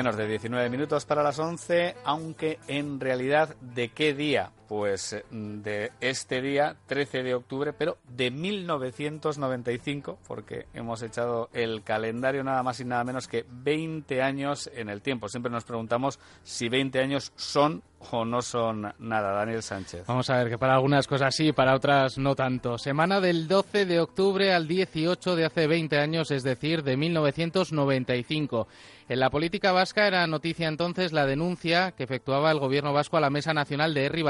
Menos de 19 minutos para las 11, aunque en realidad, ¿de qué día? Pues eh, de este día, 13 de octubre, pero de 1995, porque hemos echado el calendario nada más y nada menos que 20 años en el tiempo. Siempre nos preguntamos si 20 años son o no son nada, Daniel Sánchez. Vamos a ver que para algunas cosas sí, para otras no tanto. Semana del 12 de octubre al 18 de hace 20 años, es decir, de 1995. En la política vasca era noticia entonces la denuncia que efectuaba el gobierno vasco a la Mesa Nacional de Herri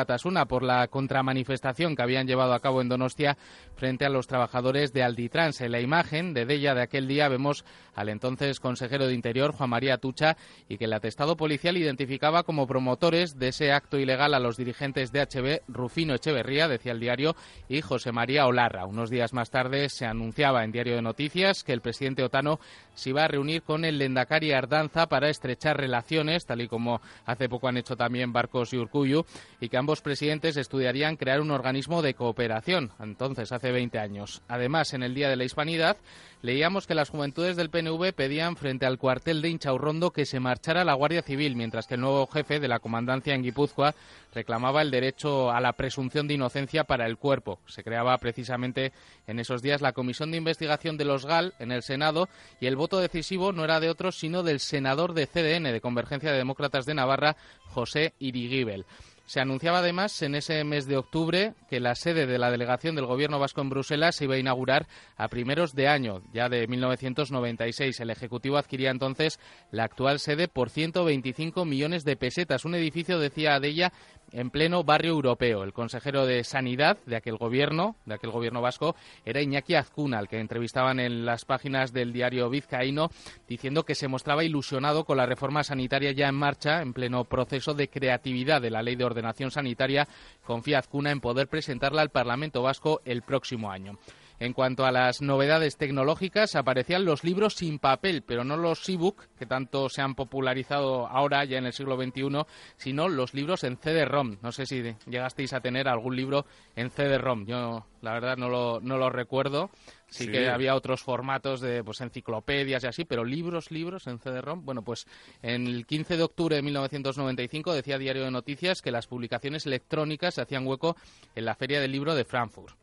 por la contramanifestación que habían llevado a cabo en Donostia frente a los trabajadores de Alditrans. En la imagen de ella de aquel día vemos al entonces consejero de Interior, Juan María Tucha, y que el atestado policial identificaba como promotores de ese acto ilegal a los dirigentes de HB, Rufino Echeverría, decía el diario, y José María Olarra. Unos días más tarde se anunciaba en Diario de Noticias que el presidente Otano se iba a reunir con el Lendakari Ardanza para estrechar relaciones, tal y como hace poco han hecho también Barcos y Urcuyu, y que ambos presidentes estudiarían crear un organismo de cooperación, entonces hace 20 años. Además, en el Día de la Hispanidad, leíamos que las juventudes del PNV pedían frente al cuartel de Inchaurrondo que se marchara la Guardia Civil, mientras que el nuevo jefe de la comandancia en Guipúzcoa reclamaba el derecho a la presunción de inocencia para el cuerpo. Se creaba precisamente en esos días la Comisión de Investigación de los GAL en el Senado y el voto decisivo no era de otros sino del senador de CDN, de Convergencia de Demócratas de Navarra, José Irigibel. Se anunciaba además en ese mes de octubre que la sede de la delegación del Gobierno vasco en Bruselas se iba a inaugurar a primeros de año, ya de 1996. El Ejecutivo adquiría entonces la actual sede por 125 millones de pesetas. Un edificio, decía de ella, en pleno barrio europeo. El consejero de Sanidad de aquel gobierno, de aquel gobierno vasco, era Iñaki Azcuna, al que entrevistaban en las páginas del diario Vizcaíno, diciendo que se mostraba ilusionado con la reforma sanitaria ya en marcha, en pleno proceso de creatividad de la ley de ordenación sanitaria. Confía Azcuna en poder presentarla al Parlamento vasco el próximo año. En cuanto a las novedades tecnológicas, aparecían los libros sin papel, pero no los e-book, que tanto se han popularizado ahora, ya en el siglo XXI, sino los libros en CD-ROM. No sé si llegasteis a tener algún libro en CD-ROM. Yo, la verdad, no lo, no lo recuerdo. Sí, Sí. que había otros formatos de pues enciclopedias y así, pero libros, libros en CD-ROM. Bueno, pues en el 15 de octubre de 1995 decía Diario de Noticias que las publicaciones electrónicas se hacían hueco en la Feria del Libro de Frankfurt.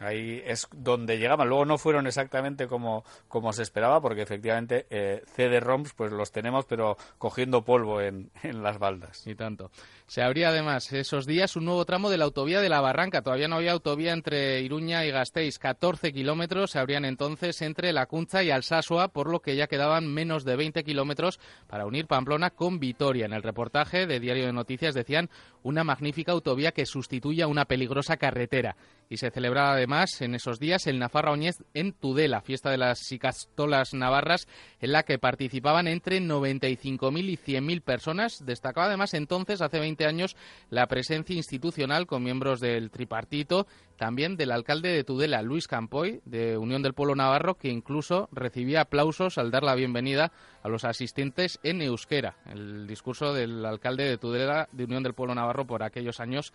Ahí es donde llegaban. Luego no fueron exactamente como, como se esperaba, porque efectivamente eh, CD-ROMs pues los tenemos, pero cogiendo polvo en, en las baldas. Y tanto. Se abría además esos días un nuevo tramo de la autovía de la Barranca. Todavía no había autovía entre Iruña y Gasteiz. 14 kilómetros se abrían entonces entre La Cuncha y Alsasua, por lo que ya quedaban menos de 20 kilómetros para unir Pamplona con Vitoria. En el reportaje de Diario de Noticias decían una magnífica autovía que sustituye a una peligrosa carretera. Y se celebraba además en esos días el Nafarra Oñez en Tudela, fiesta de las Sicastolas Navarras, en la que participaban entre 95.000 y 100.000 personas. Destacaba además entonces, hace 20 años, la presencia institucional con miembros del tripartito, también del alcalde de Tudela, Luis Campoy, de Unión del Pueblo Navarro, que incluso recibía aplausos al dar la bienvenida a los asistentes en euskera. El discurso del alcalde de Tudela, de Unión del Pueblo Navarro, por aquellos años.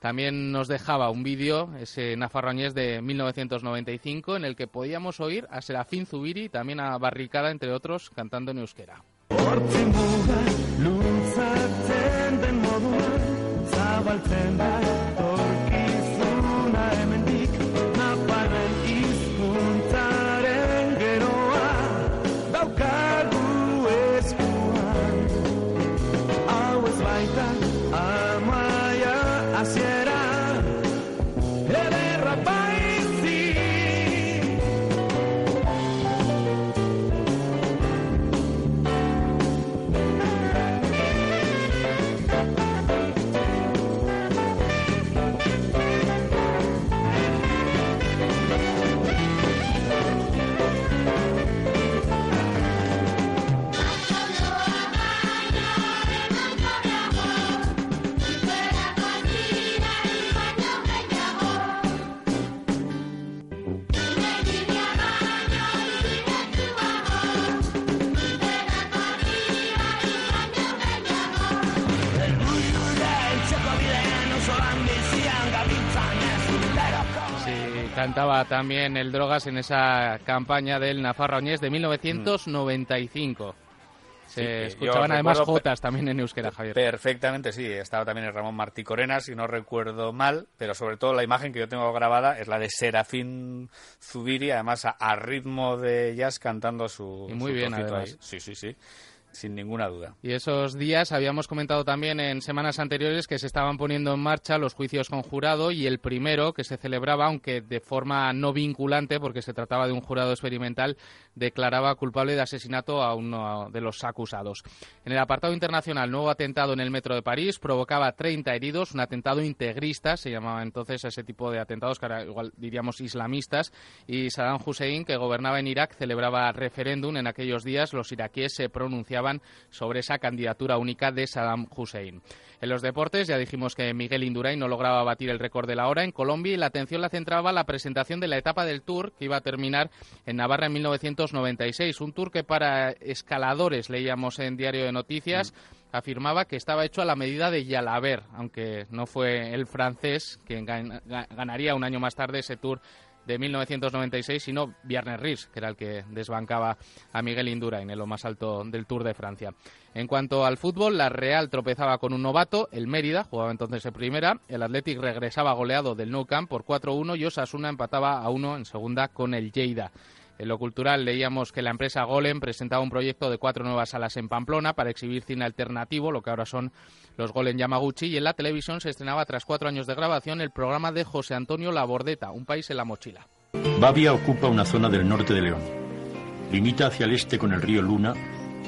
También nos dejaba un vídeo, ese nafarroñés de 1995, en el que podíamos oír a Serafín Zubiri también a Barricada, entre otros, cantando en euskera. Cantaba también el Drogas en esa campaña del Nafarra Oñés de 1995. Se escuchaban además jotas también en euskera, Javier. Perfectamente, sí. Estaba también el Ramón Martí Corena, si no recuerdo mal, pero sobre todo la imagen que yo tengo grabada es la de Serafín Zubiri, además a, ritmo de jazz cantando su. Y muy bien, además. Sí, sí, sí sin ninguna duda. Y esos días habíamos comentado también en semanas anteriores que se estaban poniendo en marcha los juicios con jurado y el primero que se celebraba, aunque de forma no vinculante, porque se trataba de un jurado experimental, declaraba culpable de asesinato a uno de los acusados. En el apartado internacional, nuevo atentado en el metro de París provocaba 30 heridos, un atentado integrista, se llamaba entonces ese tipo de atentados que ahora igual diríamos islamistas, y Saddam Hussein, que gobernaba en Irak, celebraba referéndum en aquellos días. Los iraquíes se pronunciaban sobre esa candidatura única de Saddam Hussein. En los deportes ya dijimos que Miguel Indurain no lograba batir el récord de la hora en Colombia y la atención la centraba la presentación de la etapa del Tour que iba a terminar en Navarra en 1996. Un Tour que para escaladores leíamos en Diario de Noticias. Afirmaba que estaba hecho a la medida de Yalaber, aunque no fue el francés quien ganaría un año más tarde ese Tour de 1996, sino Viernes Ries, que era el que desbancaba a Miguel Indurain en lo más alto del Tour de Francia. En cuanto al fútbol, la Real tropezaba con un novato, el Mérida, jugaba entonces en primera, el Athletic regresaba goleado del Nou Camp por 4-1 y Osasuna empataba a 1 en segunda con el Lleida. En lo cultural leíamos que la empresa Golem presentaba un proyecto de cuatro nuevas salas en Pamplona para exhibir cine alternativo, lo que ahora son los Golem Yamaguchi, y en la televisión se estrenaba tras cuatro años de grabación el programa de José Antonio Labordeta, Un país en la mochila. Bavia ocupa una zona del norte de León. Limita hacia el este con el río Luna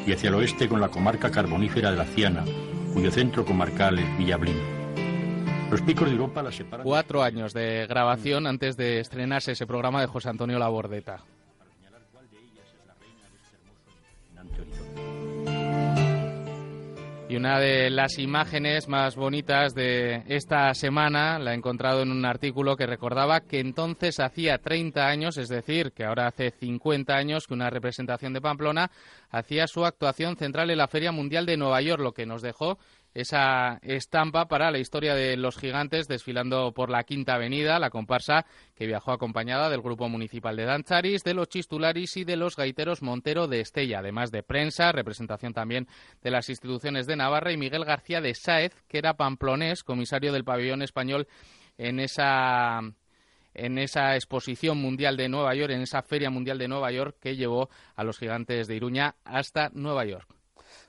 y hacia el oeste con la comarca carbonífera de la Ciana, cuyo centro comarcal es Villablino. Los picos de Europa la separan. Cuatro años de grabación antes de estrenarse ese programa de José Antonio Labordeta. Y una de las imágenes más bonitas de esta semana la he encontrado en un artículo que recordaba que entonces hacía 30 años, es decir, que ahora hace 50 años que una representación de Pamplona hacía su actuación central en la Feria Mundial de Nueva York, lo que nos dejó esa estampa para la historia de los gigantes desfilando por la Quinta Avenida, la comparsa que viajó acompañada del Grupo Municipal de Dancharis, de los Chistularis y de los Gaiteros Montero de Estella, además de prensa, representación también de las instituciones de Navarra y Miguel García de Sáez, que era pamplonés, comisario del pabellón español en esa en esa exposición mundial de Nueva York, en esa feria mundial de Nueva York que llevó a los gigantes de Iruña hasta Nueva York.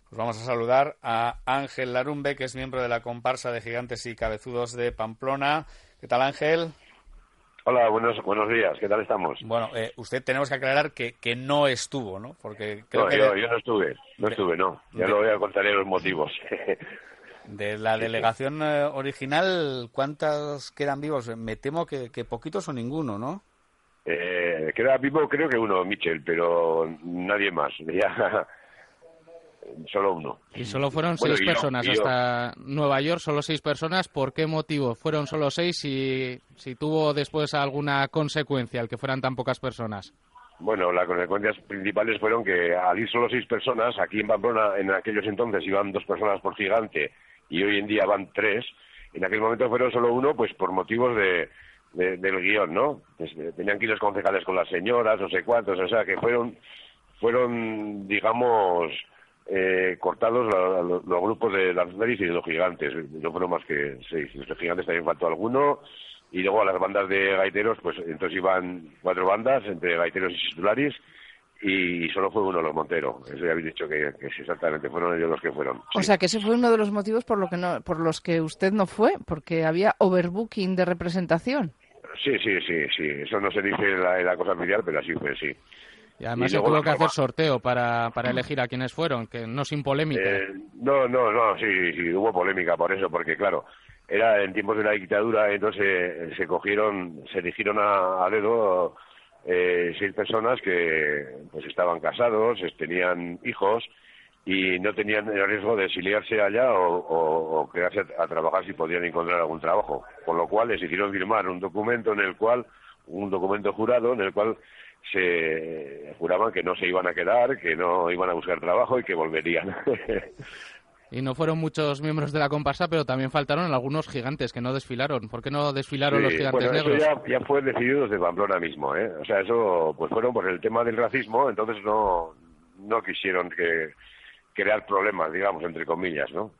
Pues vamos a saludar a Ángel Larumbe, que es miembro de la comparsa de gigantes y cabezudos de Pamplona. ¿Qué tal, Ángel? Hola, buenos, buenos días. ¿Qué tal estamos? Bueno, eh, usted tenemos que aclarar que, que no estuvo, ¿no? Porque creo que yo, no estuve, no estuve, no. Ya lo voy a contaré los motivos. de la delegación eh, original, ¿cuántos quedan vivos? Me temo que, que poquitos o ninguno, ¿no? Eh, queda vivo creo que uno, Michel, pero nadie más. Ya solo uno. Y solo fueron seis personas hasta Nueva York, solo seis personas. ¿Por qué motivo fueron solo seis y si tuvo después alguna consecuencia el que fueran tan pocas personas? Bueno, las consecuencias principales fueron que al ir solo seis personas, aquí en Pamplona en aquellos entonces iban dos personas por gigante y hoy en día van tres, en aquel momento fueron solo uno, pues por motivos de, del guion, ¿no? Pues, eh, tenían que ir los concejales con las señoras, no sé cuántos, o sea que fueron, fueron digamos, eh, cortados los grupos de las y de los gigantes. No fueron más que seis. Los gigantes también faltó alguno. Y luego a las bandas de gaiteros, pues entonces iban cuatro bandas entre gaiteros y titulares y solo fue uno los Montero. Eso ya habéis dicho que, que exactamente fueron ellos los que fueron. O sea que ese fue uno de los motivos por, lo que no, por los que usted no fue, porque había overbooking de representación. Sí, sí, sí, sí. Eso no se dice en la, en la cosa oficial, pero así fue, sí. Y además se tuvo que hacer sorteo para, para elegir a quienes fueron, que no sin polémica. Eh, no, no, no, sí, sí, hubo polémica por eso, porque claro, era en tiempos de la dictadura, entonces eh, se cogieron, se eligieron a, dedo eh, seis personas que pues estaban casados, tenían hijos y no tenían el riesgo de exiliarse allá o, o, quedarse a, a, trabajar si podían encontrar algún trabajo. Con lo cual les hicieron firmar un documento en el cual, un documento jurado en el cual se juraban que no se iban a quedar, que no iban a buscar trabajo y que volverían. Y no fueron muchos miembros de la comparsa, pero también faltaron algunos gigantes que no desfilaron. ¿Por qué no desfilaron los gigantes bueno, negros? Eso ya, fue decidido desde Pamplona mismo, ¿eh? O sea, eso pues fueron por el tema del racismo, entonces no, no quisieron que, crear problemas, digamos, entre comillas, ¿no?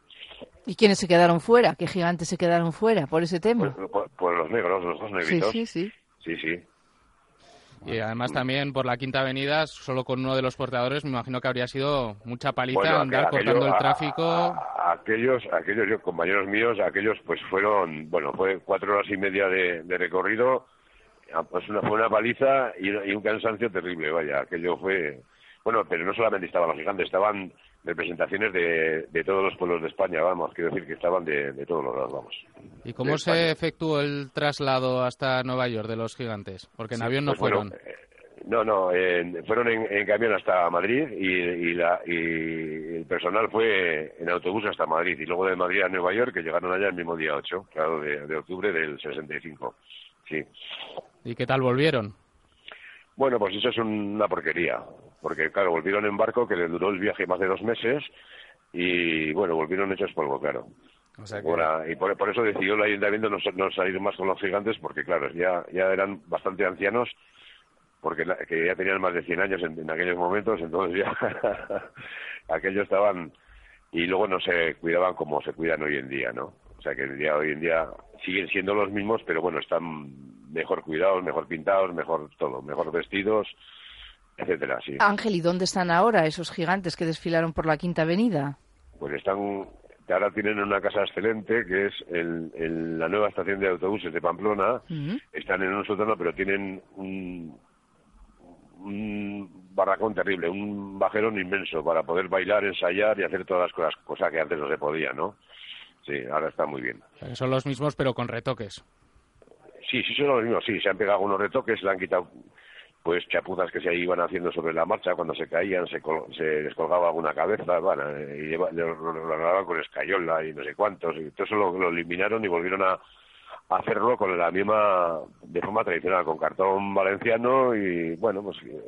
¿Y quiénes se quedaron fuera? ¿Qué gigantes se quedaron fuera por ese tema? Pues, por, por los negros, los dos sí, negritos. sí, sí. Sí, sí. Y además también por la Quinta Avenida, solo con uno de los portadores, me imagino que habría sido mucha paliza Bueno, andar aquello- cortando el tráfico. a- a- aquellos, aquellos yo, compañeros míos, aquellos pues fueron, bueno, fue cuatro horas y media de, de recorrido, ah, pues una, fue una paliza y, y un cansancio terrible, vaya, aquello fue, bueno, pero no solamente estaban los gigantes, estaban representaciones de, de todos los pueblos de España, vamos, quiero decir que estaban de, de todos los lados, vamos. ¿Y cómo se efectuó el traslado hasta Nueva York de los gigantes? Porque en Sí, avión no pues fueron. eh, no, no, fueron en, en camión hasta Madrid y, y, la, y el personal fue en autobús hasta Madrid y luego de Madrid a Nueva York que llegaron allá el mismo día 8, claro, de, de octubre del 65. Sí. ¿Y qué tal volvieron? Bueno, pues eso es una porquería, porque claro, volvieron en barco que les duró el viaje más de dos meses y bueno, volvieron hechos polvo, claro. O sea que- Ahora, y por, por eso decidió el ayuntamiento no, no salir más con los gigantes, porque claro, ya, ya eran bastante ancianos, porque la- que ya tenían más de 100 años en, en aquellos momentos, entonces ya aquellos estaban y luego no se cuidaban como se cuidan hoy en día, ¿no? O sea que el día, hoy en día siguen siendo los mismos, pero bueno, están mejor cuidados, mejor pintados, mejor todo, mejor vestidos, etcétera, sí. Ángel, ¿y dónde están ahora esos gigantes que desfilaron por la Quinta Avenida? Pues están, ahora tienen una casa excelente que es el, el- la nueva estación de autobuses de Pamplona. Ujú. Están en un sótano, pero tienen un, un barracón terrible, un bajerón inmenso para poder bailar, ensayar y hacer todas las cosas, cosa que antes no se podía, ¿no? Sí, ahora está muy bien. Son los mismos pero con retoques. Sí, sí son los mismos, sí, se han pegado unos retoques, le han quitado pues chapuzas que se iban haciendo sobre la marcha, cuando se caían se, col- se descolgaba alguna cabeza, bueno, y lo, lo- con escayola y no sé cuántos, y todo eso lo, lo eliminaron y volvieron a, a hacerlo con la misma, de forma tradicional, con cartón valenciano y bueno, pues eh,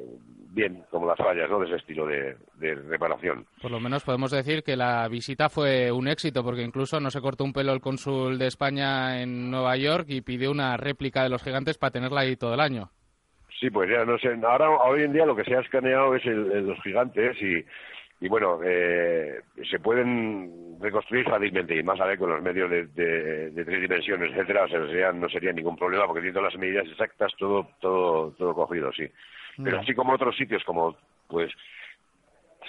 bien, como las fallas, ¿no?, de ese estilo de, de reparación. Por lo menos podemos decir que la visita fue un éxito, porque incluso no se cortó un pelo el cónsul de España en Nueva York y pidió una réplica de los gigantes para tenerla ahí todo el año. Sí, pues ya no sé. Ahora, hoy en día lo que se ha escaneado es el, el- los gigantes y, y bueno, eh, se pueden reconstruir fácilmente y más a ver con los medios de, de- de tres dimensiones, etcétera, o sea, no sería ningún problema porque tiene todas las medidas exactas, todo, todo, todo cogido, sí. Pero así como otros sitios como, pues,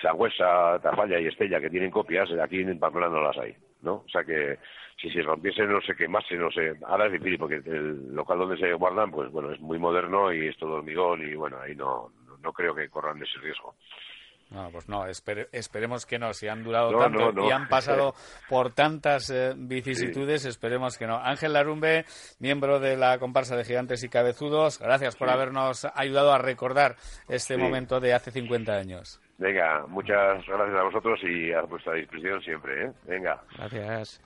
Sagüesa, Tafalla y Estella, que tienen copias, aquí en Pamplona no las hay, ¿no? O sea que si se rompiese, no sé quemase, no sé. Ahora es difícil porque el local donde se guardan, pues bueno, es muy moderno y es todo hormigón y bueno, ahí no, no, no creo que corran ese riesgo. No, pues no, espere- esperemos que no. Si han durado No, tanto no, no. y han pasado por tantas eh, vicisitudes, esperemos que no. Ángel Larumbe, miembro de la comparsa de Gigantes y Cabezudos, gracias por habernos ayudado a recordar este Sí. momento de hace 50 años. Venga, muchas gracias a vosotros y a vuestra disposición siempre, ¿eh? Venga. Gracias.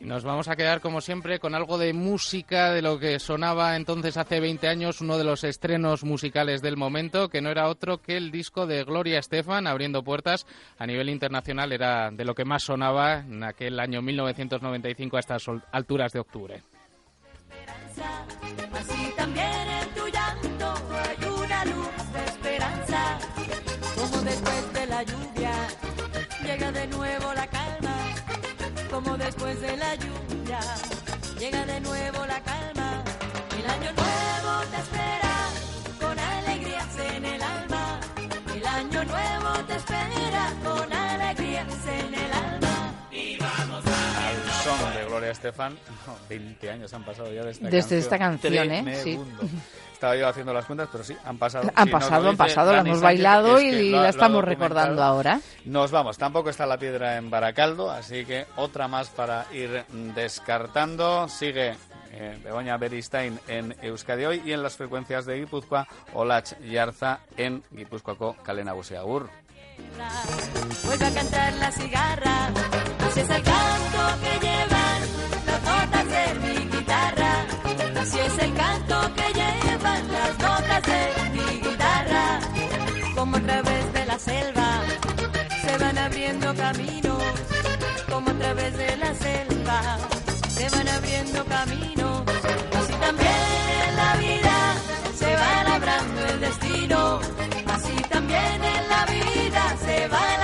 Y nos vamos a quedar, como siempre, con algo de música de lo que sonaba entonces hace 20 años, uno de los estrenos musicales del momento, que no era otro que el disco de Gloria Estefan, abriendo puertas a nivel internacional, era de lo que más sonaba en aquel año 1995 a estas alturas de octubre. Después de la después de la lluvia llega de nuevo la calma. El año nuevo te espera con alegrías en el alma. El año nuevo te espera con alegrías en el alma. Al son de Gloria Estefan, no, 20 años han pasado ya de esta Desde canción. esta canción, ¿eh? Sí. Estaba yo haciendo las cuentas, pero sí, han pasado. Han Si nos pasado, han pasado, la hemos Sánchez, bailado es que y la estamos recordando ahora. Nos vamos, tampoco está la piedra en Baracaldo, así que otra más para ir descartando. Sigue eh, Begoña Beristain en Euskadi hoy y en las frecuencias de Guipúzcoa, Olach Yarza en Guipúzcoaco, Kalena Buseagur. Vuelve a cantar la cigarra, así es el canto que llevan las notas de mi guitarra, así es el canto que llevan trepan las notas de mi guitarra, como a través de la selva se van abriendo caminos, como a través de la selva se van abriendo caminos, así también en la vida se va labrando el destino, así también en la vida se va